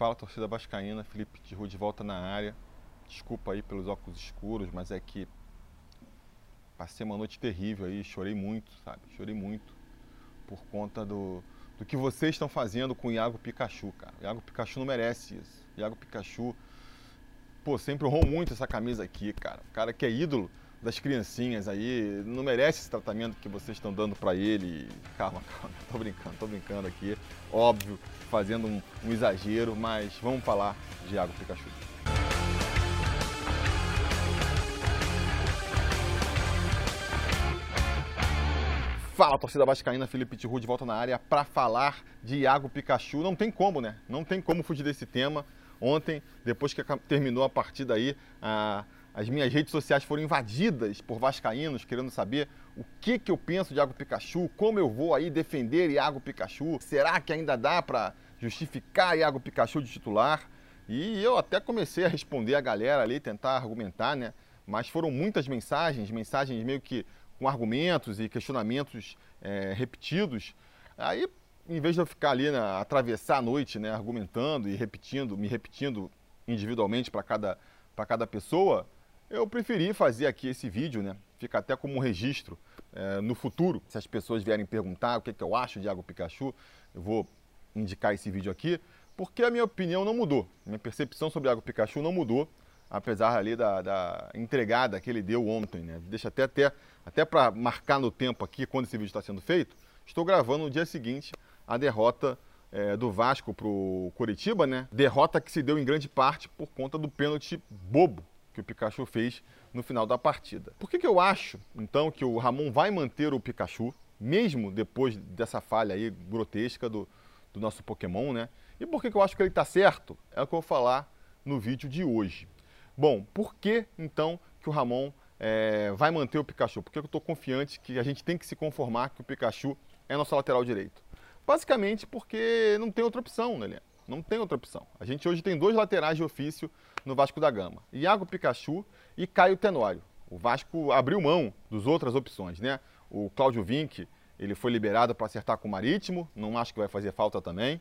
Fala torcida vascaína, Felipe de Rua de volta na área. Desculpa aí pelos óculos escuros, mas é que passei uma noite terrível aí, chorei muito, sabe? Chorei muito por conta do, do que vocês estão fazendo com o Iago Pikachu, cara. O Iago Pikachu não merece isso. O Iago Pikachu, pô, sempre honrou muito essa camisa aqui, cara. O cara que é ídolo das criancinhas aí, não merece esse tratamento que vocês estão dando para ele. Calma, calma, tô brincando, tô brincando aqui. Óbvio, fazendo um, um exagero, mas vamos falar de Iago Pikachu. Fala, torcida vascaína, Felipe Tiru de volta na área para falar de Iago Pikachu. Não tem como, né? Não tem como fugir desse tema. Ontem, depois que terminou a partida aí, a as minhas redes sociais foram invadidas por vascaínos querendo saber o que, que eu penso de Iago Pikachu, como eu vou aí defender Iago Pikachu, será que ainda dá para justificar Iago Pikachu de titular? E eu até comecei a responder a galera ali, tentar argumentar, né? Mas foram muitas mensagens, mensagens meio que com argumentos e questionamentos é, repetidos. Aí, em vez de eu ficar ali, né, atravessar a noite, né, argumentando e repetindo, me repetindo individualmente para cada, cada pessoa, eu preferi fazer aqui esse vídeo, né? Fica até como um registro é, no futuro. Se as pessoas vierem perguntar o que, é que eu acho de Água Pikachu, eu vou indicar esse vídeo aqui, porque a minha opinião não mudou. Minha percepção sobre Água Pikachu não mudou, apesar ali da, da entregada que ele deu ontem, né? Deixa até, até, até para marcar no tempo aqui, quando esse vídeo está sendo feito, estou gravando no dia seguinte a derrota é, do Vasco para o Coritiba, né? Derrota que se deu em grande parte por conta do pênalti bobo que o Pikachu fez no final da partida. Por que, que eu acho, então, que o Ramon vai manter o Pikachu, mesmo depois dessa falha aí grotesca do, do nosso Pokémon, né? E por que, que eu acho que ele está certo? É o que eu vou falar no vídeo de hoje. Bom, por que, então, que o Ramon é, vai manter o Pikachu? Porque eu estou confiante que a gente tem que se conformar que o Pikachu é nosso lateral direito. Basicamente porque não tem outra opção, né, Leandro? Não tem outra opção. A gente hoje tem dois laterais de ofício no Vasco da Gama: Iago Pikachu e Caio Tenório. O Vasco abriu mão das outras opções, né? O Cláudio Vinck, ele foi liberado para acertar com o Marítimo, não acho que vai fazer falta também.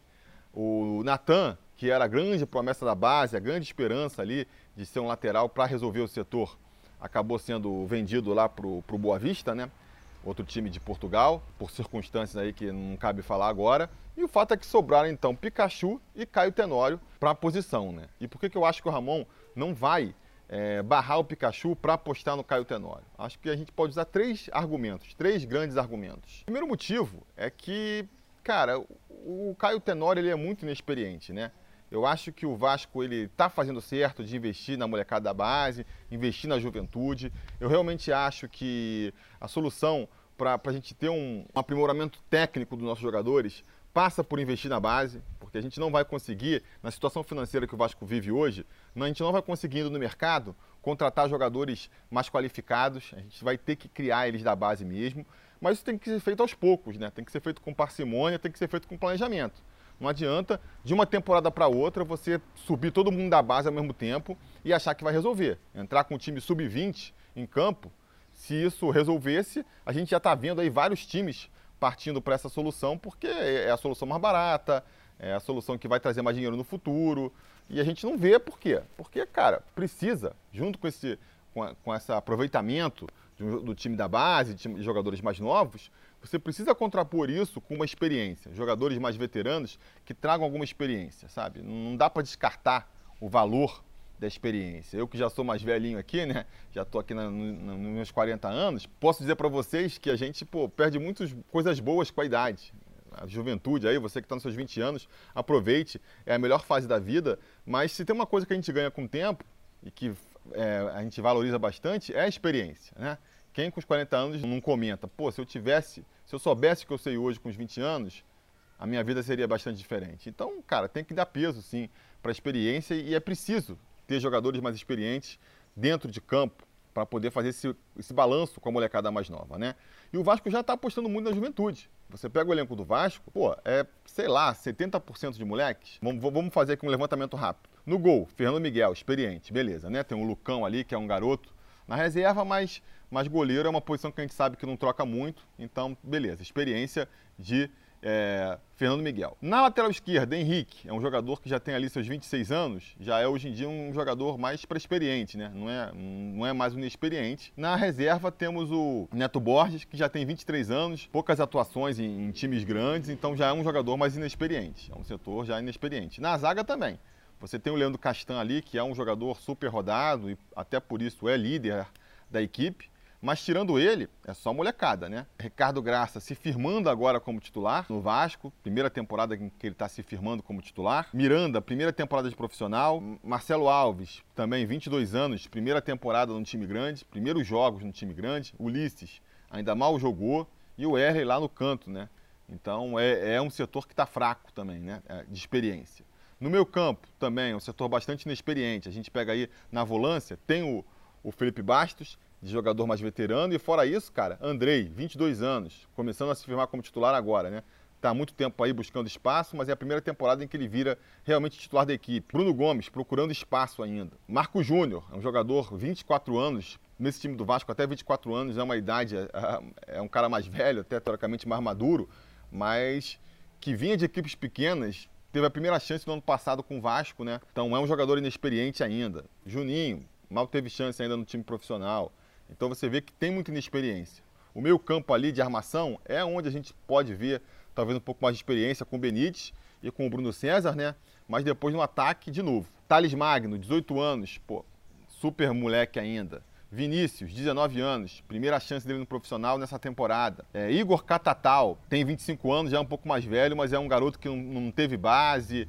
O Natan, que era a grande promessa da base, a grande esperança ali de ser um lateral para resolver o setor, acabou sendo vendido lá para o Boa Vista, né? Outro time de Portugal, por circunstâncias aí que não cabe falar agora. E o fato é que sobraram então Pikachu e Caio Tenório para a posição, né? E por que, que eu acho que o Ramon não vai é, barrar o Pikachu para apostar no Caio Tenório? Acho que a gente pode usar três argumentos, três grandes argumentos. O primeiro motivo é que, cara, o Caio Tenório ele é muito inexperiente, né? Eu acho que o Vasco ele está fazendo certo de investir na molecada da base, investir na juventude. Eu realmente acho que a solução para a gente ter um, um aprimoramento técnico dos nossos jogadores passa por investir na base, porque a gente não vai conseguir, na situação financeira que o Vasco vive hoje, a gente não vai conseguir no mercado contratar jogadores mais qualificados, a gente vai ter que criar eles da base mesmo, mas isso tem que ser feito aos poucos, né? tem que ser feito com parcimônia, tem que ser feito com planejamento. Não adianta, de uma temporada para outra, você subir todo mundo da base ao mesmo tempo e achar que vai resolver. Entrar com um time sub-20 em campo, se isso resolvesse, a gente já está vendo aí vários times partindo para essa solução, porque é a solução mais barata, é a solução que vai trazer mais dinheiro no futuro. E a gente não vê por quê? Porque, cara, precisa, junto com esse, com, com esse aproveitamento do, do, time da base, de jogadores mais novos, você precisa contrapor isso com uma experiência. Jogadores mais veteranos que tragam alguma experiência, sabe? Não dá para descartar o valor da experiência. Eu que já sou mais velhinho aqui, né? Já estou aqui na, no, nos meus 40 anos, posso dizer para vocês que a gente pô, perde muitas coisas boas com a idade. A juventude aí, você que está nos seus 20 anos, aproveite, é a melhor fase da vida, mas se tem uma coisa que a gente ganha com o tempo e que é, a gente valoriza bastante, é a experiência, né? Quem com os 40 anos não comenta, pô, se eu tivesse, se eu soubesse o que eu sei hoje com os 20 anos, a minha vida seria bastante diferente. Então, cara, tem que dar peso, sim, para a experiência e é preciso ter jogadores mais experientes dentro de campo para poder fazer esse, esse balanço com a molecada mais nova, né? E o Vasco já está apostando muito na juventude. Você pega o elenco do Vasco, pô, é, sei lá, 70% de moleques. Vamos, vamos fazer aqui um levantamento rápido. No gol, Fernando Miguel, experiente, beleza, né? Tem o Lucão ali, que é um garoto na reserva, mas, mas goleiro é uma posição que a gente sabe que não troca muito, então beleza, experiência de é, Fernando Miguel. Na lateral esquerda, Henrique, é um jogador que já tem ali seus 26 anos, já é hoje em dia um jogador mais para experiente, né? Não é, não é mais um inexperiente. Na reserva temos o Neto Borges, que já tem 23 anos, poucas atuações em, em times grandes, então já é um jogador mais inexperiente, é um setor já inexperiente. Na zaga também. Você tem o Leandro Castan ali, que é um jogador super rodado e até por isso é líder da equipe. Mas tirando ele, é só molecada, né? Ricardo Graça se firmando agora como titular no Vasco, primeira temporada em que ele está se firmando como titular. Miranda, primeira temporada de profissional. Marcelo Alves, também 22 anos, primeira temporada no time grande, primeiros jogos no time grande. Ulisses, ainda mal jogou. E o Erley lá no canto, né? Então é, é um setor que está fraco também, né? É, de experiência. No meu campo também, é um setor bastante inexperiente. A gente pega aí na volância, tem o, o Felipe Bastos, de jogador mais veterano. E fora isso, cara, Andrei, 22 anos, começando a se firmar como titular agora, né? Está muito tempo aí buscando espaço, mas é a primeira temporada em que ele vira realmente titular da equipe. Bruno Gomes, procurando espaço ainda. Marco Júnior, é um jogador 24 anos, nesse time do Vasco até 24 anos, é uma idade, é, é, é um cara mais velho, até teoricamente mais maduro, mas que vinha de equipes pequenas, teve a primeira chance no ano passado com o Vasco, né? Então é um jogador inexperiente ainda. Juninho, mal teve chance ainda no time profissional. Então você vê que tem muita inexperiência. O meio campo ali de armação é onde a gente pode ver talvez um pouco mais de experiência com o Benítez e com o Bruno César, né? Mas depois no ataque, de novo. Thales Magno, 18 anos, pô, super moleque ainda. Vinícius, 19 anos, primeira chance dele no profissional nessa temporada. É, Igor Catatal, tem 25 anos, já é um pouco mais velho, mas é um garoto que não, não teve base,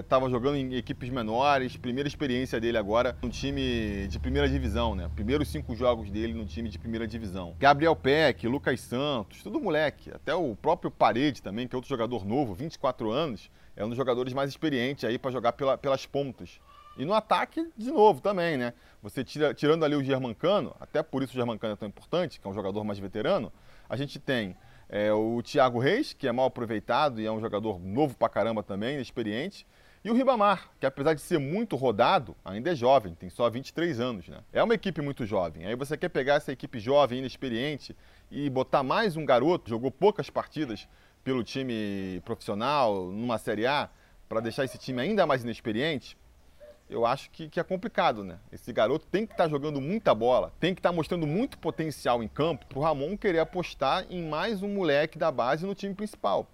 Estava é, jogando em equipes menores, primeira experiência dele agora no time de primeira divisão, né? Primeiros cinco jogos dele no time de primeira divisão. Gabriel Peck, Lucas Santos, tudo moleque. Até o próprio Parede também, que é outro jogador novo, 24 anos, é um dos jogadores mais experientes aí para jogar pela, pelas pontas. E no ataque, de novo, também, né? Você tira, tirando ali o Germancano, até por isso o Germancano é tão importante, que é um jogador mais veterano, a gente tem é, o Thiago Reis, que é mal aproveitado e é um jogador novo pra caramba também, experiente. E o Ribamar, que apesar de ser muito rodado, ainda é jovem, tem só 23 anos, né? É uma equipe muito jovem. Aí você quer pegar essa equipe jovem, inexperiente, e botar mais um garoto, jogou poucas partidas pelo time profissional, numa Série A, para deixar esse time ainda mais inexperiente, eu acho que, que, é complicado, né? Esse garoto tem que estar tá jogando muita bola, tem que estar tá mostrando muito potencial em campo para o Ramon querer apostar em mais um moleque da base no time principal.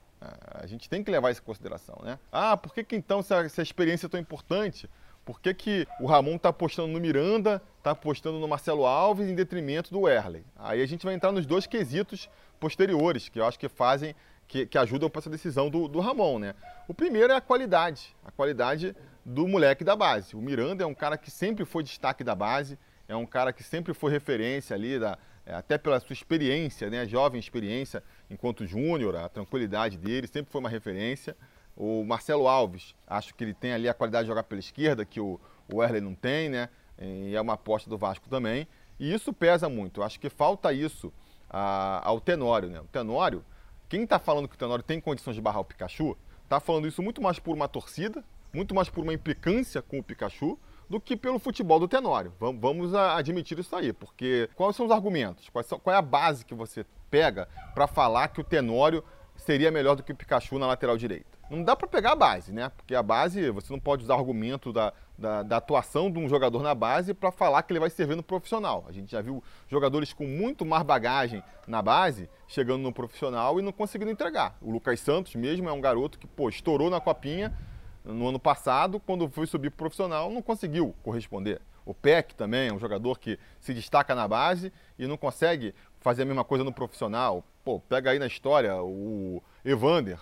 A gente tem que levar isso em consideração, né? Ah, por que, que então essa, essa experiência é tão importante? Por que, que o Ramon está apostando no Miranda, está apostando no Marcelo Alves em detrimento do Erley? Aí a gente vai entrar nos dois quesitos posteriores, que eu acho que fazem, que, que ajudam para essa decisão do, do Ramon, né? O primeiro é a qualidade. A qualidade do moleque da base. O Miranda é um cara que sempre foi destaque da base, é um cara que sempre foi referência ali, da, é, até pela sua experiência, né, jovem experiência enquanto júnior, a tranquilidade dele sempre foi uma referência. O Marcelo Alves, acho que ele tem ali a qualidade de jogar pela esquerda, que o, o Erlen não tem, né? E é uma aposta do Vasco também. E isso pesa muito. Acho que falta isso a, ao Tenório, né? O Tenório, quem está falando que o Tenório tem condições de barrar o Pikachu, está falando isso muito mais por uma torcida, muito mais por uma implicância com o Pikachu do que pelo futebol do Tenório. Vamos admitir isso aí, porque quais são os argumentos? Qual é a base que você pega para falar que o Tenório seria melhor do que o Pikachu na lateral direita? Não dá para pegar a base, né? Porque a base, você não pode usar argumento da, da, da atuação de um jogador na base para falar que ele vai servir no profissional. A gente já viu jogadores com muito mais bagagem na base chegando no profissional e não conseguindo entregar. O Lucas Santos mesmo é um garoto que, pô, estourou na copinha, no ano passado, quando foi subir para profissional, não conseguiu corresponder. O Peck também é um jogador que se destaca na base e não consegue fazer a mesma coisa no profissional. Pô, pega aí na história o Evander,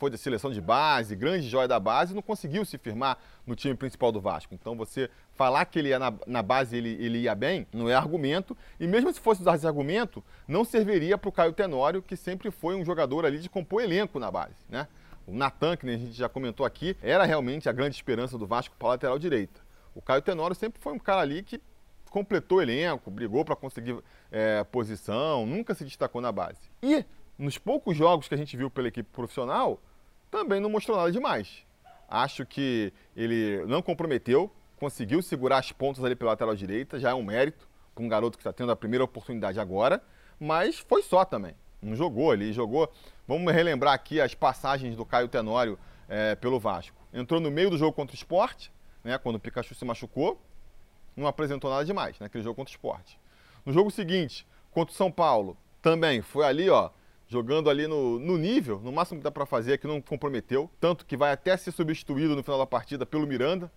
foi da seleção de base, grande joia da base, não conseguiu se firmar no time principal do Vasco. Então você falar que ele ia na, na base ele, ele ia bem, não é argumento. E mesmo se fosse usar esse argumento, não serviria para o Caio Tenório, que sempre foi um jogador ali de compor elenco na base, né? O Natan, que a gente já comentou aqui, era realmente a grande esperança do Vasco para a lateral direita. O Caio Tenório sempre foi um cara ali que completou o elenco, brigou para conseguir é, posição, nunca se destacou na base. E nos poucos jogos que a gente viu pela equipe profissional, também não mostrou nada demais. Acho que ele não comprometeu, conseguiu segurar as pontas ali pela lateral direita, já é um mérito para um garoto que está tendo a primeira oportunidade agora, mas foi só também. Não jogou ali, jogou Vamos relembrar aqui as passagens do Caio Tenório é, pelo Vasco. Entrou no meio do jogo contra o esporte, né, quando o Pikachu se machucou, não apresentou nada demais naquele jogo contra o esporte. No jogo seguinte, contra o São Paulo, também foi ali, ó, jogando ali no, no nível, no máximo que dá para fazer, que não comprometeu, tanto que vai até ser substituído no final da partida pelo Miranda,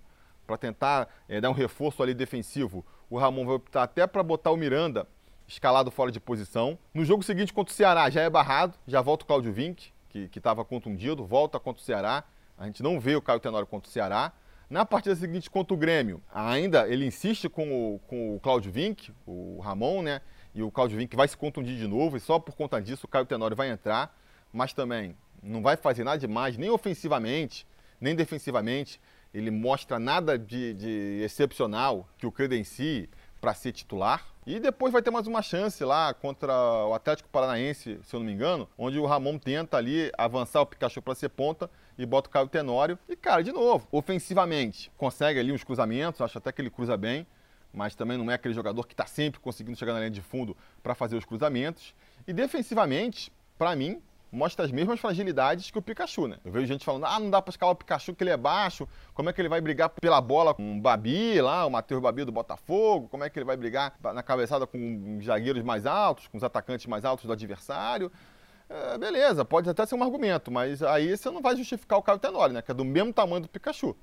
para tentar é, dar um reforço ali defensivo. O Ramon vai optar até para botar o Miranda escalado fora de posição. No jogo seguinte contra o Ceará já é barrado, já volta o Cláudio Vinck, que estava contundido, volta contra o Ceará. A gente não vê o Caio Tenório contra o Ceará. Na partida seguinte contra o Grêmio, ainda ele insiste com o, com o Cláudio Vinck, o Ramon, né? e o Claudio Vinck vai se contundir de novo, e só por conta disso o Caio Tenório vai entrar, mas também não vai fazer nada demais, nem ofensivamente, nem defensivamente. Ele mostra nada de, de excepcional que o credencie para ser titular. E depois vai ter mais uma chance lá contra o Atlético Paranaense, se eu não me engano, onde o Ramon tenta ali avançar o Pikachu para ser ponta e bota o Caio Tenório. E, cara, de novo, ofensivamente, consegue ali uns cruzamentos, acho até que ele cruza bem mas também não é aquele jogador que está sempre conseguindo chegar na linha de fundo para fazer os cruzamentos. E defensivamente, para mim, mostra as mesmas fragilidades que o Pikachu, né? Eu vejo gente falando, ah, não dá para escalar o Pikachu que ele é baixo, como é que ele vai brigar pela bola com o Babi lá, o Matheus Babi do Botafogo, como é que ele vai brigar na cabeçada com os zagueiros mais altos, com os atacantes mais altos do adversário. É, beleza, pode até ser um argumento, mas aí você não vai justificar o Caio Tenório, né? Que é do mesmo tamanho do Pikachu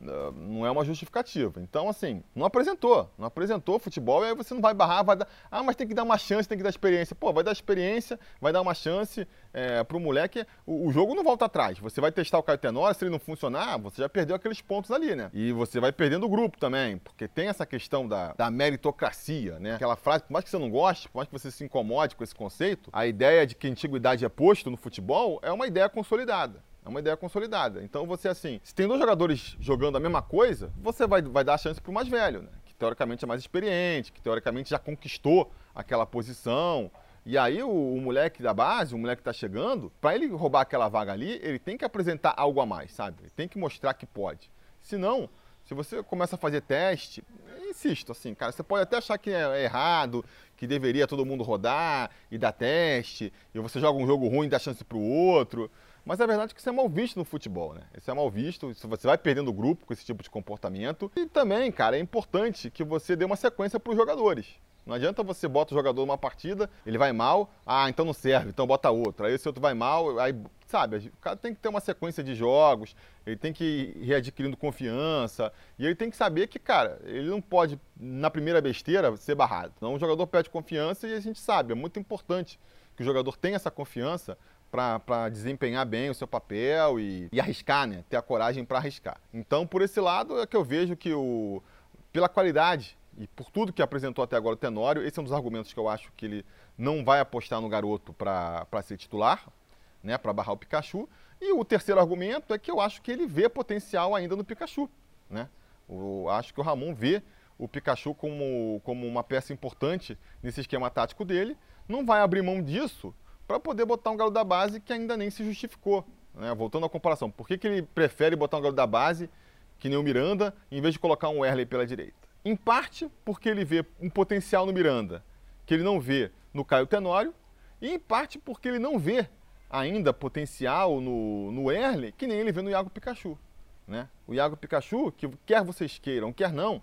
não é uma justificativa. Então, assim, não apresentou. Não apresentou futebol e aí você não vai barrar, vai dar. Ah, mas tem que dar uma chance, tem que dar experiência. Pô, vai dar experiência, vai dar uma chance é, pro moleque. O, o, jogo não volta atrás. Você vai testar o Caio Tenório, se ele não funcionar, você já perdeu aqueles pontos ali, né? E você vai perdendo o grupo também, porque tem essa questão da, da meritocracia, né? Aquela frase, por mais que você não goste, por mais que você se incomode com esse conceito, a ideia de que a antiguidade é posto no futebol é uma ideia consolidada. É uma ideia consolidada. Então você, assim, se tem dois jogadores jogando a mesma coisa, você vai, vai dar a chance pro mais velho, né? Que teoricamente é mais experiente, que teoricamente já conquistou aquela posição. E aí o, o moleque da base, o moleque que tá chegando, para ele roubar aquela vaga ali, ele tem que apresentar algo a mais, sabe? Ele tem que mostrar que pode. Senão, se você começa a fazer teste, insisto, assim, cara, você pode até achar que é errado, que deveria todo mundo rodar e dar teste, e você joga um jogo ruim e dá chance pro outro. Mas a verdade é que isso é mal visto no futebol, né? Isso é mal visto, você vai perdendo o grupo com esse tipo de comportamento. E também, cara, é importante que você dê uma sequência para os jogadores. Não adianta você bota o jogador numa partida, ele vai mal, ah, então não serve, então bota outro. Aí esse outro vai mal, aí, sabe, o cara tem que ter uma sequência de jogos, ele tem que ir readquirindo confiança, e ele tem que saber que, cara, ele não pode, na primeira besteira, ser barrado. Então o jogador perde confiança e a gente sabe, é muito importante que o jogador tenha essa confiança para desempenhar bem o seu papel e, e arriscar, né? Ter a coragem para arriscar. Então, por esse lado, é que eu vejo que o, pela qualidade e por tudo que apresentou até agora o Tenório, esse é um dos argumentos que eu acho que ele não vai apostar no garoto para ser titular, né? Para barrar o Pikachu. E o terceiro argumento é que eu acho que ele vê potencial ainda no Pikachu, né? Eu acho que o Ramon vê o Pikachu como, como uma peça importante nesse esquema tático dele, não vai abrir mão disso para poder botar um garoto da base que ainda nem se justificou. Né? Voltando à comparação, por que, que ele prefere botar um garoto da base, que nem o Miranda, em vez de colocar um Erley pela direita? Em parte porque ele vê um potencial no Miranda que ele não vê no Caio Tenório, e em parte porque ele não vê ainda potencial no, no Erle que nem ele vê no Iago Pikachu. Né? O Iago Pikachu, que quer vocês queiram, quer não,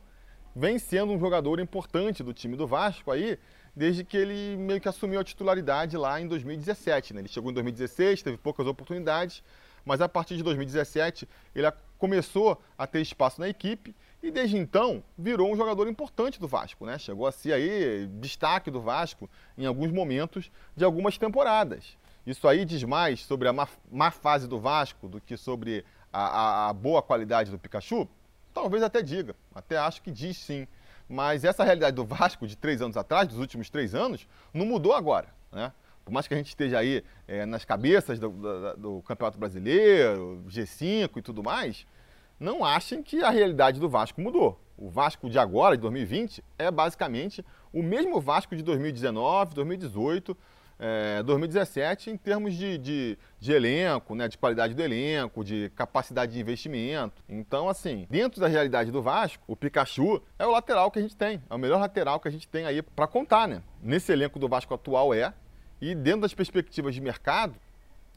vem sendo um jogador importante do time do Vasco aí desde que ele meio que assumiu a titularidade lá em 2017. Né? Ele chegou em 2016, teve poucas oportunidades, mas a partir de 2017 ele começou a ter espaço na equipe e desde então virou um jogador importante do Vasco, né? Chegou a ser aí destaque do Vasco em alguns momentos de algumas temporadas. Isso aí diz mais sobre a má, má fase do Vasco do que sobre a, a, a boa qualidade do Pikachu? Talvez até diga, até acho que diz sim. Mas essa realidade do Vasco de três anos atrás, dos últimos três anos, não mudou agora. Né? Por mais que a gente esteja aí é, nas cabeças do, do, do, Campeonato Brasileiro, G5 e tudo mais, não achem que a realidade do Vasco mudou. O Vasco de agora, de 2020, é basicamente o mesmo Vasco de 2019, 2018, é, 2017 em termos de, de, de, elenco, né, de qualidade do elenco, de capacidade de investimento. Então, assim, dentro da realidade do Vasco, o Pikachu é o lateral que a gente tem, é o melhor lateral que a gente tem aí para contar, né? Nesse elenco do Vasco atual é, e dentro das perspectivas de mercado,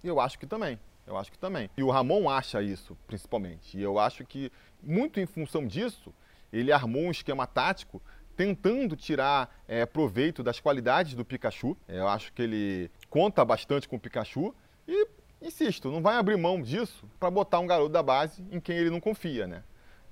Eu acho que também. Eu acho que também. E o Ramon acha isso, principalmente. E eu acho que, muito em função disso, ele armou um esquema tático tentando tirar é, proveito das qualidades do Pikachu. Eu acho que ele conta bastante com o Pikachu e, insisto, não vai abrir mão disso para botar um garoto da base em quem ele não confia, né?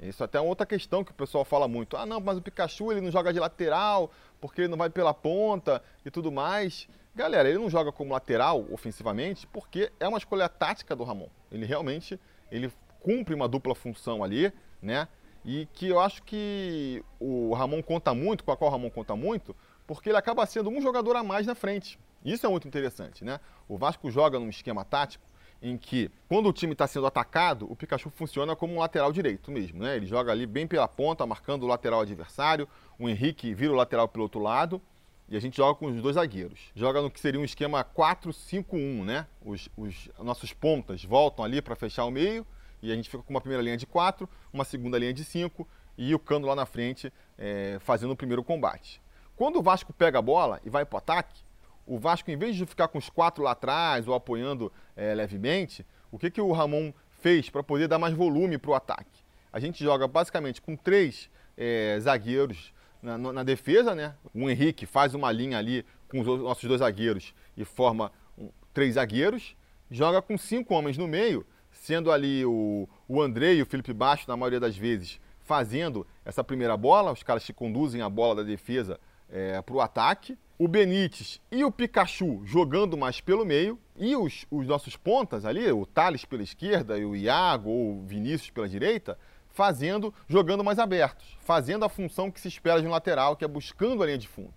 Isso até é outra questão que o pessoal fala muito. Ah, não, mas o Pikachu ele não joga de lateral porque ele não vai pela ponta e tudo mais. Galera, ele não joga como lateral ofensivamente porque é uma escolha tática do Ramon. Ele realmente ele cumpre uma dupla função ali, né? E que eu acho que o Ramon conta muito, com a qual o Ramon conta muito, porque ele acaba sendo um jogador a mais na frente. Isso é muito interessante, né? O Vasco joga num esquema tático em que, quando o time está sendo atacado, o Pikachu funciona como um lateral direito mesmo, né? Ele joga ali bem pela ponta, marcando o lateral adversário, o Henrique vira o lateral pelo outro lado, e a gente joga com os dois zagueiros. Joga no que seria um esquema 4-5-1, né? Os, os nossos pontas voltam ali para fechar o meio, e a gente fica com uma primeira linha de quatro, uma segunda linha de cinco e o Cano lá na frente é, fazendo o primeiro combate. Quando o Vasco pega a bola e vai para o ataque, o Vasco, em vez de ficar com os quatro lá atrás ou apoiando é, levemente, o que, que o Ramon fez para poder dar mais volume para o ataque? A gente joga basicamente com três é, zagueiros na, na, defesa, né? O Henrique faz uma linha ali com os nossos dois zagueiros e forma um, três zagueiros, joga com cinco homens no meio sendo ali o, o André e o Felipe Baixo, na maioria das vezes, fazendo essa primeira bola, os caras que conduzem a bola da defesa é, para o ataque. O Benítez e o Pikachu jogando mais pelo meio. E os, os nossos pontas ali, o Thales pela esquerda e o Iago ou o Vinícius pela direita, fazendo, jogando mais abertos, fazendo a função que se espera de um lateral, que é buscando a linha de fundo.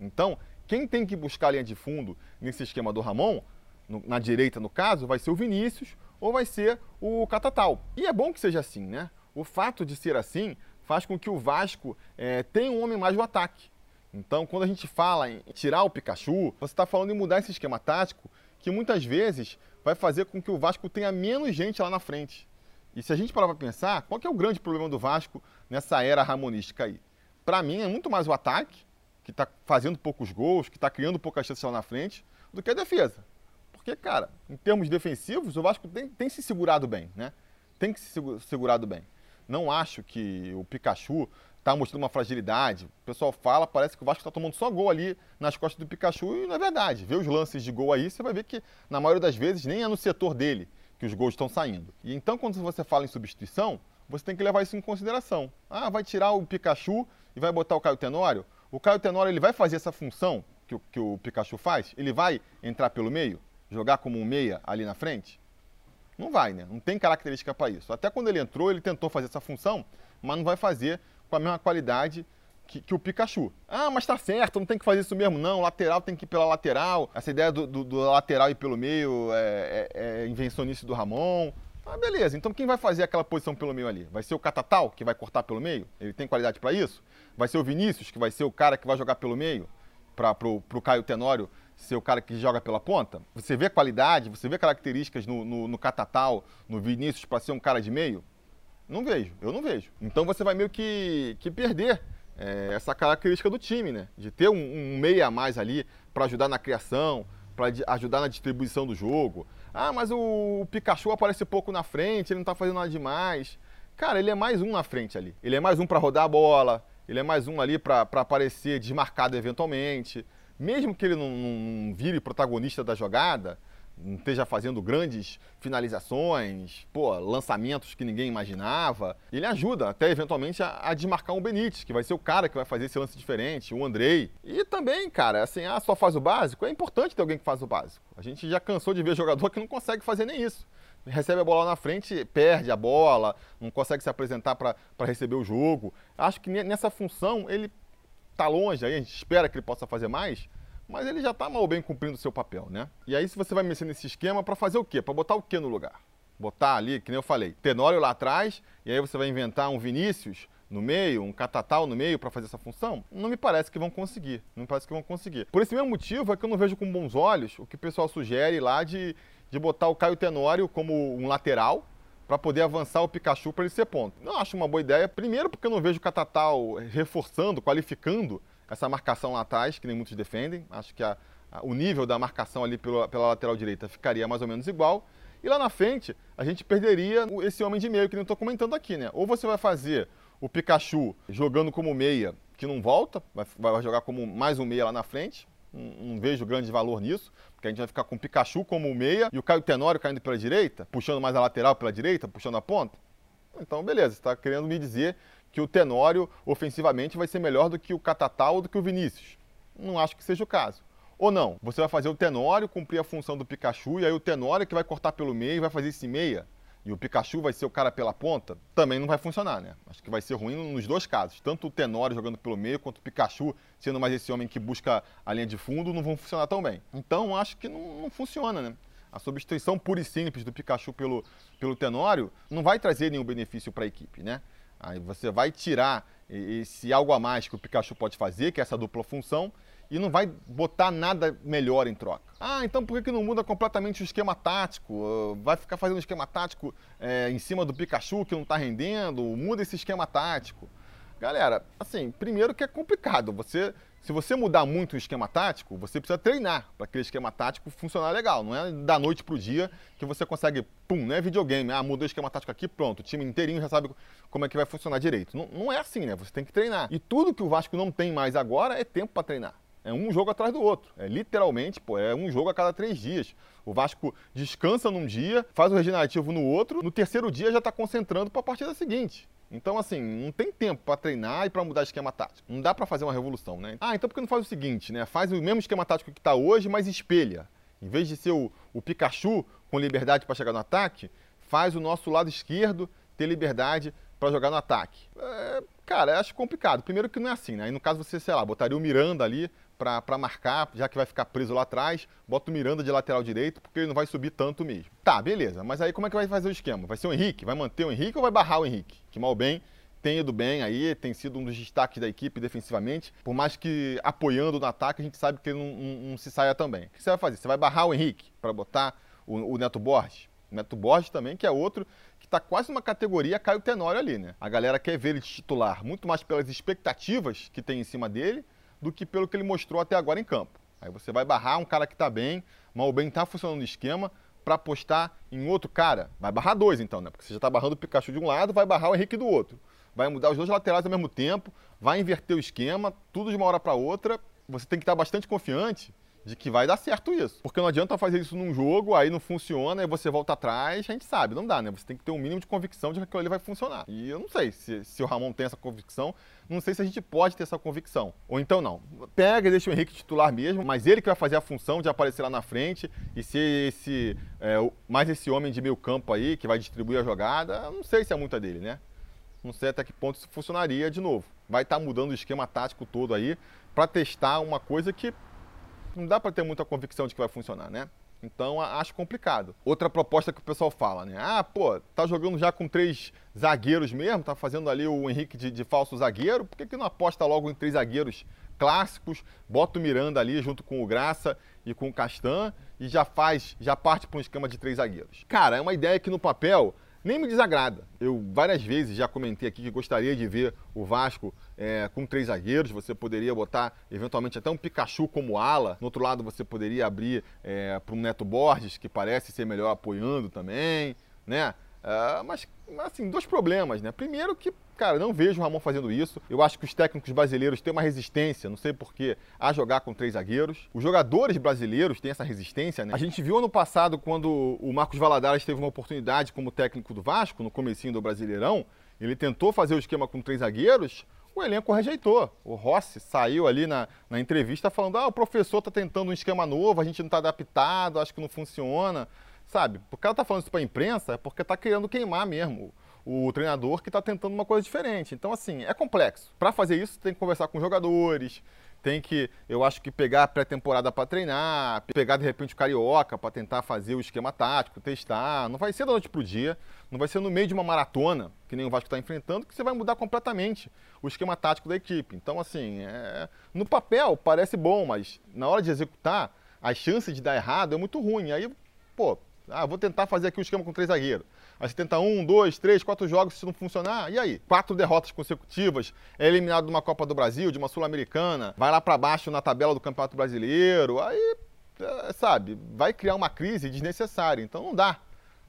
Então, quem tem que buscar a linha de fundo nesse esquema do Ramon, no, na direita no caso, vai ser o Vinícius ou vai ser o Catatal. E é bom que seja assim, né? O fato de ser assim faz com que o Vasco é, tenha um homem mais no ataque. Então, quando a gente fala em tirar o Pikachu, você está falando em mudar esse esquema tático, que muitas vezes vai fazer com que o Vasco tenha menos gente lá na frente. E se a gente parar para pensar, qual é o grande problema do Vasco nessa era ramonística aí? Para mim, é muito mais o ataque, que está fazendo poucos gols, que está criando poucas chances lá na frente, do que a defesa. Porque, cara, em termos defensivos, o Vasco tem, tem se segurado bem, né? Tem que se segurado bem. Não acho que o Pikachu está mostrando uma fragilidade. O pessoal fala, parece que o Vasco está tomando só gol ali nas costas do Pikachu e não é verdade. Vê os lances de gol aí, você vai ver que na maioria das vezes nem é no setor dele que os gols estão saindo. E então quando você fala em substituição, você tem que levar isso em consideração. Ah, vai tirar o Pikachu e vai botar o Caio Tenório? O Caio Tenório ele vai fazer essa função que o, que o Pikachu faz? Ele vai entrar pelo meio? Jogar como um meia ali na frente? Não vai, né? Não tem característica para isso. Até quando ele entrou, ele tentou fazer essa função, mas não vai fazer com a mesma qualidade que, que o Pikachu. Ah, mas tá certo, não tem que fazer isso mesmo, não. O lateral tem que ir pela lateral. Essa ideia do, do, do lateral ir pelo meio é, é, é invencionice do Ramon. Ah, beleza. Então quem vai fazer aquela posição pelo meio ali? Vai ser o Catatal, que vai cortar pelo meio? Ele tem qualidade para isso? Vai ser o Vinícius, que vai ser o cara que vai jogar pelo meio? Para pro, pro Caio Tenório ser o cara que joga pela ponta? Você vê qualidade, você vê características no, no, no Catatal, no Vinícius para ser um cara de meio? Não vejo, eu não vejo. Então você vai meio que, que perder é, essa característica do time, né? De ter um, um meia a mais ali para ajudar na criação, para ajudar na distribuição do jogo. Ah, mas o, Pikachu aparece pouco na frente, ele não está fazendo nada demais. Cara, ele é mais um na frente ali. Ele é mais um para rodar a bola, ele é mais um ali para aparecer desmarcado eventualmente mesmo que ele não, não vire protagonista da jogada, não esteja fazendo grandes finalizações, pô, lançamentos que ninguém imaginava, ele ajuda até eventualmente a, a, desmarcar um Benítez, que vai ser o cara que vai fazer esse lance diferente, o Andrei. E também, cara, assim, ah, só faz o básico, é importante ter alguém que faz o básico. A gente já cansou de ver jogador que não consegue fazer nem isso. Recebe a bola na frente, perde a bola, não consegue se apresentar para receber o jogo. Acho que nessa função ele está longe, aí a gente espera que ele possa fazer mais, mas ele já está mal bem cumprindo o seu papel, né? E aí se você vai mexer nesse esquema para fazer o quê? Para botar o quê no lugar? Botar ali, que nem eu falei, Tenório lá atrás, e aí você vai inventar um Vinícius no meio, um Catatal no meio para fazer essa função? Não me parece que vão conseguir. Não me parece que vão conseguir. Por esse mesmo motivo é que eu não vejo com bons olhos o que o pessoal sugere lá de, de botar o Caio Tenório como um lateral, para poder avançar o Pikachu para ele ser ponto. Não acho uma boa ideia, primeiro porque eu não vejo o Catatal reforçando, qualificando essa marcação lá atrás, que nem muitos defendem. Acho que a, o nível da marcação ali pela, pela lateral direita ficaria mais ou menos igual. E lá na frente, a gente perderia esse homem de meio que eu estou comentando aqui, né? Ou você vai fazer o Pikachu jogando como meia, que não volta, vai, vai jogar como mais um meia lá na frente. Não, vejo grande valor nisso, porque a gente vai ficar com o Pikachu como meia e o Caio Tenório caindo pela direita, puxando mais a lateral pela direita, puxando a ponta. Então, beleza, está querendo me dizer que o Tenório ofensivamente vai ser melhor do que o Catatá ou do que o Vinícius. Não acho que seja o caso. Ou não, você vai fazer o Tenório cumprir a função do Pikachu e aí o Tenório que vai cortar pelo meio vai fazer esse meia e o Pikachu vai ser o cara pela ponta, também não vai funcionar, né? Acho que vai ser ruim nos dois casos. Tanto o Tenório jogando pelo meio, quanto o Pikachu sendo mais esse homem que busca a linha de fundo, não vão funcionar tão bem. Então, acho que não, não funciona, né? A substituição pura e simples do Pikachu pelo, pelo Tenório não vai trazer nenhum benefício para a equipe, né? Aí você vai tirar esse algo a mais que o Pikachu pode fazer, que é essa dupla função, e não vai botar nada melhor em troca. Ah, então por que, não muda completamente o esquema tático? Vai ficar fazendo esquema tático é, em cima do Pikachu que não está rendendo? Muda esse esquema tático. Galera, assim, primeiro que é complicado. Você, se você mudar muito o esquema tático, você precisa treinar para aquele esquema tático funcionar legal. Não é da noite para o dia que você consegue, pum, não é videogame. Ah, mudou o esquema tático aqui, pronto. O time inteirinho já sabe como é que vai funcionar direito. Não, não é assim, né? Você tem que treinar. E tudo que o Vasco não tem mais agora é tempo para treinar. É um jogo atrás do outro. É literalmente, pô, é um jogo a cada três dias. O Vasco descansa num dia, faz o regenerativo no outro, no terceiro dia já está concentrando para a partida seguinte. Então, assim, não tem tempo para treinar e para mudar esquema tático. Não dá para fazer uma revolução, né? Ah, então por que não faz o seguinte, né? Faz o mesmo esquema tático que está hoje, mas espelha. Em vez de ser o, o Pikachu com liberdade para chegar no ataque, faz o nosso lado esquerdo ter liberdade para jogar no ataque. É, cara, acho complicado. Primeiro que não é assim, né? Aí no caso você, sei lá, botaria o Miranda ali para marcar, já que vai ficar preso lá atrás, bota o Miranda de lateral direito, porque ele não vai subir tanto mesmo. Tá, beleza, mas aí como é que vai fazer o esquema? Vai ser o Henrique? Vai manter o Henrique ou vai barrar o Henrique? Que mal bem tem ido bem aí, tem sido um dos destaques da equipe defensivamente. Por mais que apoiando no ataque, a gente sabe que ele não, não, não se saia também. O que você vai fazer? Você vai barrar o Henrique para botar o, o, Neto Borges? O Neto Borges também, que é outro que está quase numa categoria Caio Tenório ali, né? A galera quer ver ele titular muito mais pelas expectativas que tem em cima dele do que pelo que ele mostrou até agora em campo. Aí você vai barrar um cara que está bem, mas o bem está funcionando no esquema, para apostar em outro cara. Vai barrar dois então, né? Porque você já está barrando o Pikachu de um lado, vai barrar o Henrique do outro. Vai mudar os dois laterais ao mesmo tempo, vai inverter o esquema, tudo de uma hora para outra. Você tem que estar bastante confiante de que vai dar certo isso. Porque não adianta fazer isso num jogo, aí não funciona, aí você volta atrás, a gente sabe, não dá, né? Você tem que ter um mínimo de convicção de que aquilo ali vai funcionar. E eu não sei se, se o Ramon tem essa convicção, não sei se a gente pode ter essa convicção. Ou então não. Pega e deixa o Henrique titular mesmo, mas ele que vai fazer a função de aparecer lá na frente e ser esse, é, mais esse homem de meio campo aí, que vai distribuir a jogada, não sei se é muita dele, né? Não sei até que ponto isso funcionaria de novo. Vai estar tá mudando o esquema tático todo aí para testar uma coisa que não dá para ter muita convicção de que vai funcionar, né? Então acho complicado. Outra proposta que o pessoal fala, né? Ah, pô, tá jogando já com três zagueiros mesmo, tá fazendo ali o Henrique de, de falso zagueiro, por que, que não aposta logo em três zagueiros clássicos, bota o Miranda ali junto com o Graça e com o Castan e já faz, já parte para um esquema de três zagueiros? Cara, é uma ideia que no papel nem me desagrada. Eu várias vezes já comentei aqui que gostaria de ver o Vasco é, com três zagueiros. Você poderia botar eventualmente até um Pikachu como ala. No outro lado você poderia abrir é, para um Neto Borges, que parece ser melhor apoiando também, né? Uh, mas, assim, dois problemas, né? Primeiro que, cara, não vejo o Ramon fazendo isso. Eu acho que os técnicos brasileiros têm uma resistência, não sei porquê, a jogar com três zagueiros. Os jogadores brasileiros têm essa resistência, né? A gente viu ano passado, quando o Marcos Valadares teve uma oportunidade como técnico do Vasco, no comecinho do Brasileirão, ele tentou fazer o esquema com três zagueiros, o elenco rejeitou. O Rossi saiu ali na, na entrevista falando: ah, o professor está tentando um esquema novo, a gente não está adaptado, acho que não funciona. Sabe? Porque o cara tá falando isso para a imprensa é porque tá querendo queimar mesmo o, o treinador que está tentando uma coisa diferente. Então, assim, é complexo. Para fazer isso, tem que conversar com os jogadores, tem que, eu acho que pegar a pré-temporada para treinar, pegar de repente o carioca para tentar fazer o esquema tático, testar. Não vai ser da noite pro dia, não vai ser no meio de uma maratona, que nem o Vasco está enfrentando, que você vai mudar completamente o esquema tático da equipe. Então, assim, é... no papel parece bom, mas na hora de executar, a chance de dar errado é muito ruim. Aí, pô, ah, vou tentar fazer aqui um esquema com três zagueiros. Aí você tenta um, dois, três, quatro jogos, se não funcionar, e aí? Quatro derrotas consecutivas, é eliminado de uma Copa do Brasil, de uma Sul-Americana, vai lá para baixo na tabela do Campeonato Brasileiro, aí, é, sabe, vai criar uma crise desnecessária. Então não dá.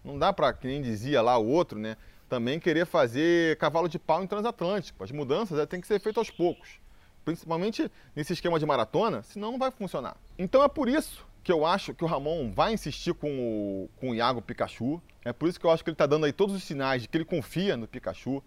Não dá para, que nem dizia lá o outro, né? Também querer fazer cavalo de pau em transatlântico. As mudanças é, tem que ser feitas aos poucos. Principalmente nesse esquema de maratona, senão não vai funcionar. Então é por isso que eu acho que o Ramon vai insistir com o, com o Iago Pikachu. É por isso que eu acho que ele está dando aí todos os sinais de que ele confia no Pikachu.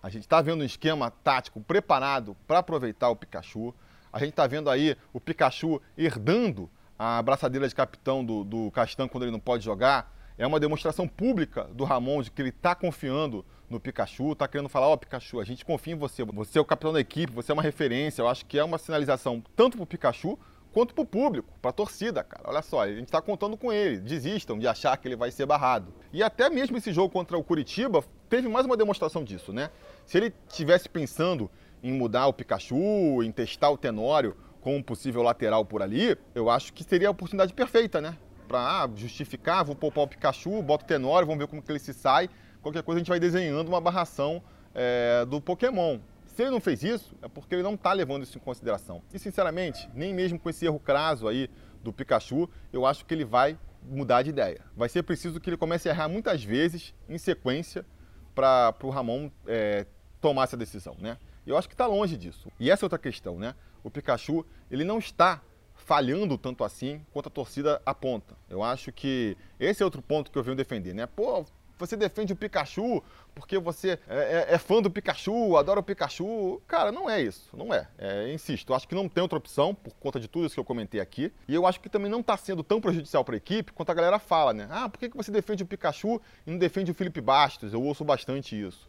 A gente está vendo um esquema tático preparado para aproveitar o Pikachu. A gente está vendo aí o Pikachu herdando a braçadeira de capitão do, do Castan quando ele não pode jogar. É uma demonstração pública do Ramon de que ele está confiando no Pikachu, está querendo falar, ó oh, Pikachu, a gente confia em você, você é o capitão da equipe, você é uma referência. Eu acho que é uma sinalização tanto para o Pikachu quanto para o público, para a torcida, cara. Olha só, a gente está contando com ele. Desistam de achar que ele vai ser barrado. E até mesmo esse jogo contra o Curitiba teve mais uma demonstração disso, né? Se ele tivesse pensando em mudar o Pikachu, em testar o Tenório como um possível lateral por ali, eu acho que seria a oportunidade perfeita, né? Para ah, justificar, vou poupar o Pikachu, boto o Tenório, vamos ver como que ele se sai. Qualquer coisa a gente vai desenhando uma barração é, do Pokémon. Se ele não fez isso, é porque ele não está levando isso em consideração. E, sinceramente, nem mesmo com esse erro craso aí do Pikachu, eu acho que ele vai mudar de ideia. Vai ser preciso que ele comece a errar muitas vezes em sequência para o Ramon é, tomar essa decisão, né? Eu acho que está longe disso. E essa é outra questão, né? O Pikachu, ele não está falhando tanto assim quanto a torcida aponta. Eu acho que esse é outro ponto que eu venho defender, né? Pô, você defende o Pikachu porque você é, é, é, fã do Pikachu, adora o Pikachu. Cara, não é isso, não é. é. Insisto, acho que não tem outra opção por conta de tudo isso que eu comentei aqui. E eu acho que também não está sendo tão prejudicial para a equipe quanto a galera fala, né? Ah, por que, que você defende o Pikachu e não defende o Felipe Bastos? Eu ouço bastante isso.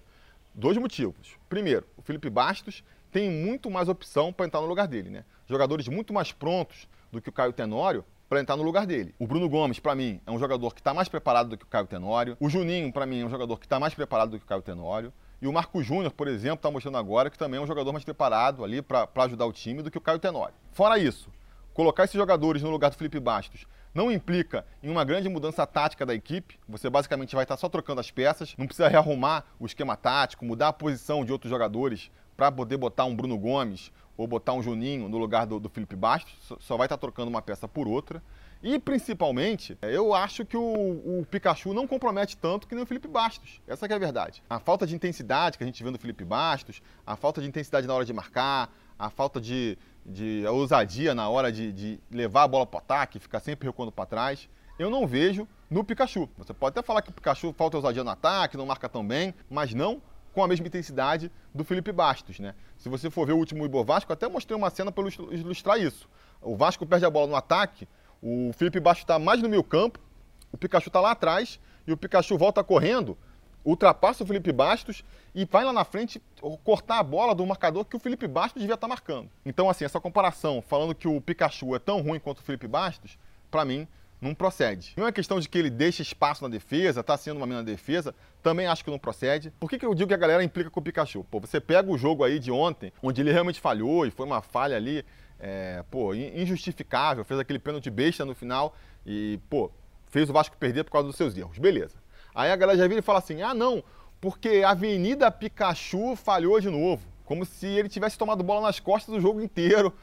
Dois motivos. Primeiro, o Felipe Bastos tem muito mais opção para entrar no lugar dele, né? Jogadores muito mais prontos do que o Caio Tenório para entrar no lugar dele. O Bruno Gomes, para mim, é um jogador que está mais preparado do que o Caio Tenório. O Juninho, para mim, é um jogador que está mais preparado do que o Caio Tenório. E o Marco Júnior, por exemplo, está mostrando agora que também é um jogador mais preparado ali para ajudar o time do que o Caio Tenório. Fora isso, colocar esses jogadores no lugar do Felipe Bastos não implica em uma grande mudança tática da equipe. Você basicamente vai estar só trocando as peças, não precisa rearrumar o esquema tático, mudar a posição de outros jogadores para poder botar um Bruno Gomes ou botar um Juninho no lugar do, do Felipe Bastos, só vai estar trocando uma peça por outra. E principalmente, eu acho que o, o, Pikachu não compromete tanto que nem o Felipe Bastos. Essa é a verdade. A falta de intensidade que a gente vê no Felipe Bastos, a falta de intensidade na hora de marcar, a falta de, de ousadia na hora de, de levar a bola para o ataque, ficar sempre recuando para trás, eu não vejo no Pikachu. Você pode até falar que o Pikachu falta ousadia no ataque, não marca tão bem, mas não com a mesma intensidade do Felipe Bastos, né? Se você for ver o último Ibor Vasco, até mostrei uma cena para ilustrar isso. O Vasco perde a bola no ataque, o Felipe Bastos está mais no meio campo, o Pikachu está lá atrás e o Pikachu volta correndo, ultrapassa o Felipe Bastos e vai lá na frente cortar a bola do marcador que o Felipe Bastos devia estar tá marcando. Então, assim, essa comparação falando que o Pikachu é tão ruim quanto o Felipe Bastos, para mim, não procede. Não é questão de que ele deixa espaço na defesa, tá sendo uma mina na defesa, também acho que não procede. Por que, que eu digo que a galera implica com o Pikachu? Pô, você pega o jogo aí de ontem, onde ele realmente falhou e foi uma falha ali, é, pô, injustificável, fez aquele pênalti besta no final e, pô, fez o Vasco perder por causa dos seus erros, beleza. Aí a galera já vira e fala assim, ah não, porque a Avenida Pikachu falhou de novo, como se ele tivesse tomado bola nas costas do jogo inteiro,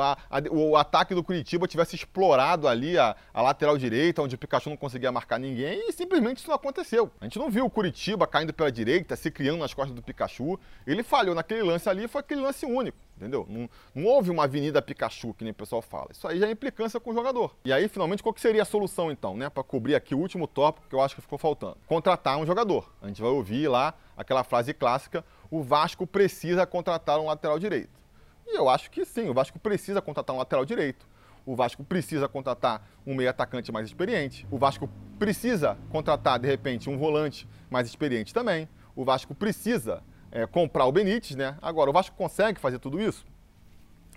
a, o ataque do Curitiba tivesse explorado ali a, a, lateral direita, onde o Pikachu não conseguia marcar ninguém, e simplesmente isso não aconteceu. A gente não viu o Curitiba caindo pela direita, se criando nas costas do Pikachu. Ele falhou naquele lance ali, foi aquele lance único, entendeu? Não, não houve uma avenida Pikachu, que nem o pessoal fala. Isso aí já é implicância com o jogador. E aí, finalmente, qual que seria a solução, então, né? Para cobrir aqui o último tópico que eu acho que ficou faltando. Contratar um jogador. A gente vai ouvir lá aquela frase clássica, o Vasco precisa contratar um lateral direito. E eu acho que sim, o Vasco precisa contratar um lateral direito. O Vasco precisa contratar um meio atacante mais experiente. O Vasco precisa contratar, de repente, um volante mais experiente também. O Vasco precisa é, comprar o Benítez, né? Agora, o Vasco consegue fazer tudo isso?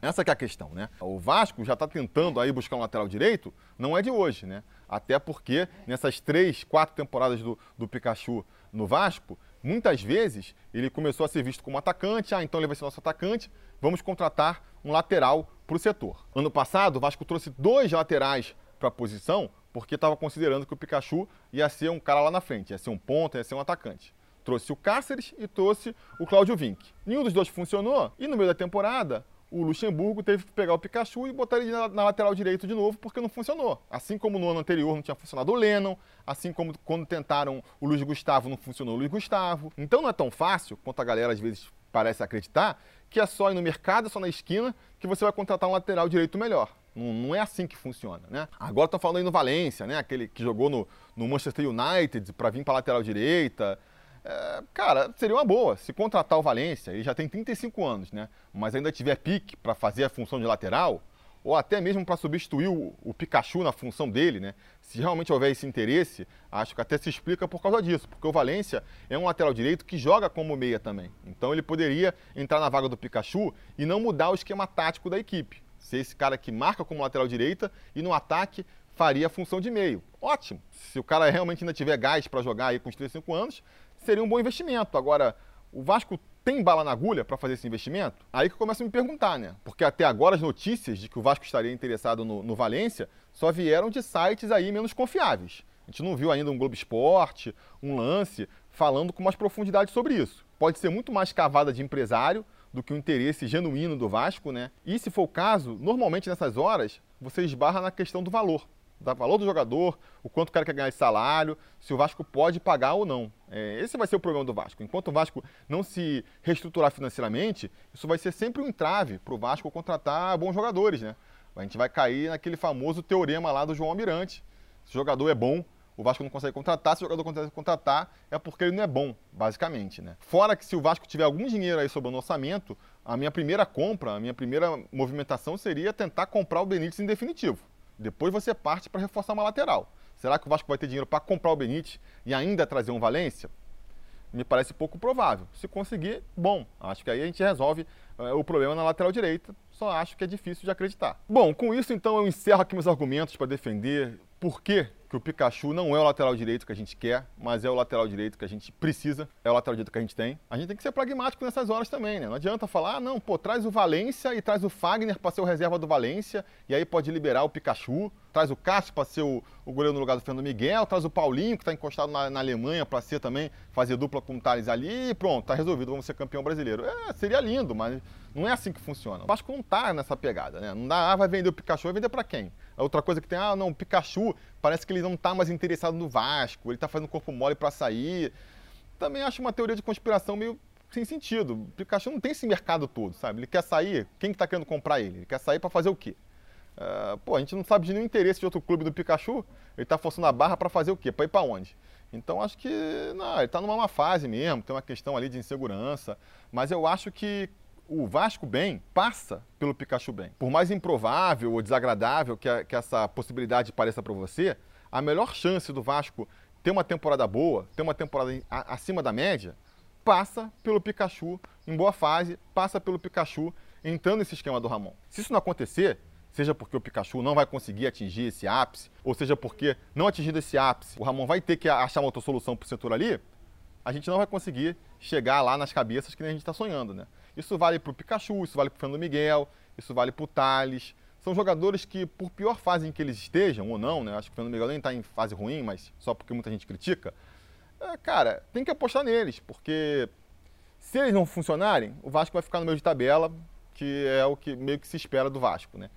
Essa é a questão, né? O Vasco já está tentando aí buscar um lateral direito, não é de hoje, né? Até porque nessas três, quatro temporadas do, do Pikachu no Vasco, muitas vezes ele começou a ser visto como atacante, ah, então ele vai ser nosso atacante, vamos contratar um lateral para o setor. Ano passado, o Vasco trouxe dois laterais para a posição porque estava considerando que o Pikachu ia ser um cara lá na frente, ia ser um ponta, ia ser um atacante. Trouxe o Cáceres e trouxe o Cláudio Vinck. Nenhum dos dois funcionou e no meio da temporada o Luxemburgo teve que pegar o Pikachu e botar ele na, na, lateral direito de novo porque não funcionou. Assim como no ano anterior não tinha funcionado o Lennon, assim como quando tentaram o Luiz Gustavo não funcionou o Luiz Gustavo. Então não é tão fácil quanto a galera às vezes parece acreditar que é só ir no mercado, só na esquina que você vai contratar um lateral direito melhor. Não, não é assim que funciona, né? Agora estão falando aí no Valência, né? Aquele que jogou no, no Manchester United para vir para lateral direita. É, cara, seria uma boa. Se contratar o Valência, ele já tem 35 anos, né? Mas ainda tiver pique para fazer a função de lateral, ou até mesmo para substituir o, o, Pikachu na função dele, né? Se realmente houver esse interesse, acho que até se explica por causa disso, porque o Valência é um lateral direito que joga como meia também. Então ele poderia entrar na vaga do Pikachu e não mudar o esquema tático da equipe. Ser esse cara que marca como lateral direita e no ataque faria a função de meio. Ótimo. Se o cara realmente ainda tiver gás para jogar aí com os 35 anos, seria um bom investimento. Agora, o Vasco tem bala na agulha para fazer esse investimento? Aí que eu começo a me perguntar, né? Porque até agora as notícias de que o Vasco estaria interessado no, no Valência só vieram de sites aí menos confiáveis. A gente não viu ainda um Globo Esporte, um lance, falando com mais profundidade sobre isso. Pode ser muito mais cavada de empresário do que o interesse genuíno do Vasco, né? E se for o caso, normalmente nessas horas você esbarra na questão do valor do valor do jogador, o quanto o cara quer ganhar de salário, se o Vasco pode pagar ou não. É, esse vai ser o problema do Vasco. Enquanto o Vasco não se reestruturar financeiramente, isso vai ser sempre um entrave para o Vasco contratar bons jogadores, né? A gente vai cair naquele famoso teorema lá do João Almirante. Se o jogador é bom, o Vasco não consegue contratar. Se o jogador consegue contratar, é porque ele não é bom, basicamente, né? Fora que se o Vasco tiver algum dinheiro aí sobre o orçamento, a minha primeira compra, a minha primeira movimentação seria tentar comprar o Benítez em definitivo. Depois você parte para reforçar uma lateral. Será que o Vasco vai ter dinheiro para comprar o Benítez e ainda trazer um Valência? Me parece pouco provável. Se conseguir, bom. Acho que aí a gente resolve é, o problema na lateral direita. Só acho que é difícil de acreditar. Bom, com isso então eu encerro aqui meus argumentos para defender por que que o Pikachu não é o lateral direito que a gente quer, mas é o lateral direito que a gente precisa, é o lateral direito que a gente tem. A gente tem que ser pragmático nessas horas também, né? Não adianta falar, ah, não, pô, traz o Valência e traz o Fagner para ser o reserva do Valência, e aí pode liberar o Pikachu, traz o Cássio para ser o, o, goleiro no lugar do Fernando Miguel, traz o Paulinho, que está encostado na, na Alemanha, para ser também, fazer dupla com o Thales ali, e pronto, tá resolvido, vamos ser campeão brasileiro. É, seria lindo, mas não é assim que funciona. O Vasco não tá nessa pegada, né? Não dá, ah, vai vender o Pikachu, vai vender para quem? A outra coisa que tem, ah, não, o Pikachu, parece que ele não tá mais interessado no Vasco, ele tá fazendo corpo mole para sair. Também acho uma teoria de conspiração meio sem sentido. O Pikachu não tem esse mercado todo, sabe? Ele quer sair, quem que tá querendo comprar ele? Ele quer sair para fazer o quê? Uh, pô, a gente não sabe de nenhum interesse de outro clube do Pikachu, ele tá forçando a barra para fazer o quê? Para ir para onde? Então acho que, não, ele tá numa má fase mesmo, tem uma questão ali de insegurança, mas eu acho que o Vasco bem passa pelo Pikachu bem. Por mais improvável ou desagradável que, a, que essa possibilidade pareça para você, a melhor chance do Vasco ter uma temporada boa, ter uma temporada acima da média, passa pelo Pikachu em boa fase, passa pelo Pikachu entrando nesse esquema do Ramon. Se isso não acontecer, seja porque o Pikachu não vai conseguir atingir esse ápice, ou seja porque, não atingindo esse ápice, o Ramon vai ter que achar uma outra solução para o setor ali, a gente não vai conseguir chegar lá nas cabeças que a gente está sonhando, né? Isso vale para o Pikachu, isso vale para o Fernando Miguel, isso vale para o Thales. São jogadores que, por pior fase em que eles estejam, ou não, né? Acho que o Fernando Miguel nem está em fase ruim, mas só porque muita gente critica. É, cara, tem que apostar neles, porque se eles não funcionarem, o Vasco vai ficar no meio de tabela, que é o que meio que se espera do Vasco, né?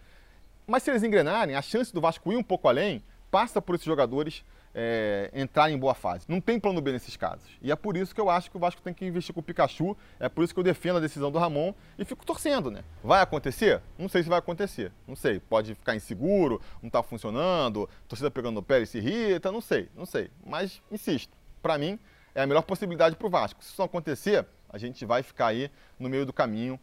Mas se eles engrenarem, a chance do Vasco ir um pouco além passa por esses jogadores é, entrar em boa fase. Não tem plano B nesses casos. E é por isso que eu acho que o Vasco tem que investir com o Pikachu, é por isso que eu defendo a decisão do Ramon e fico torcendo, né? Vai acontecer? Não sei se vai acontecer. Não sei. Pode ficar inseguro, não está funcionando, torcida pegando no pé e se irrita, não sei, não sei. Mas insisto, para mim é a melhor possibilidade para o Vasco. Se isso não acontecer, a gente vai ficar aí no meio do caminho,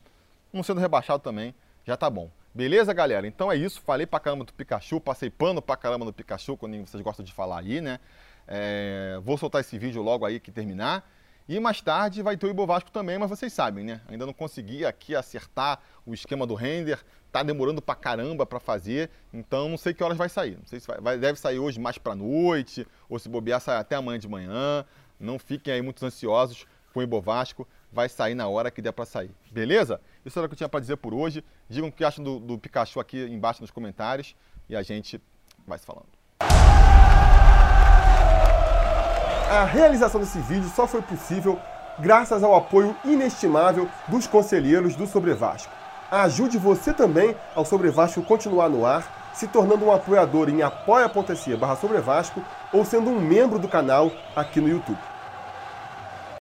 não sendo rebaixado também, já tá bom. Beleza, galera? Então é isso. Falei pra caramba do Pikachu, passei pano pra caramba do Pikachu, quando vocês gostam de falar aí, né? É... Vou soltar esse vídeo logo aí que terminar. E mais tarde vai ter o Ibovasco também, mas vocês sabem, né? Ainda não consegui aqui acertar o esquema do render. Tá demorando pra caramba pra fazer, então não sei que horas vai sair. Não sei se vai, deve sair hoje mais pra noite, ou se bobear sai até amanhã de manhã. Não fiquem aí muito ansiosos com o Ibovasco vai sair na hora que der para sair. Beleza? Isso era o que eu tinha para dizer por hoje. Digam o que acham do, do Pikachu aqui embaixo nos comentários e a gente vai se falando. A realização desse vídeo só foi possível graças ao apoio inestimável dos conselheiros do Sobre Vasco. Ajude você também ao Sobre Vasco continuar no ar, se tornando um apoiador em apoia.se barra Sobre Vasco ou sendo um membro do canal aqui no YouTube.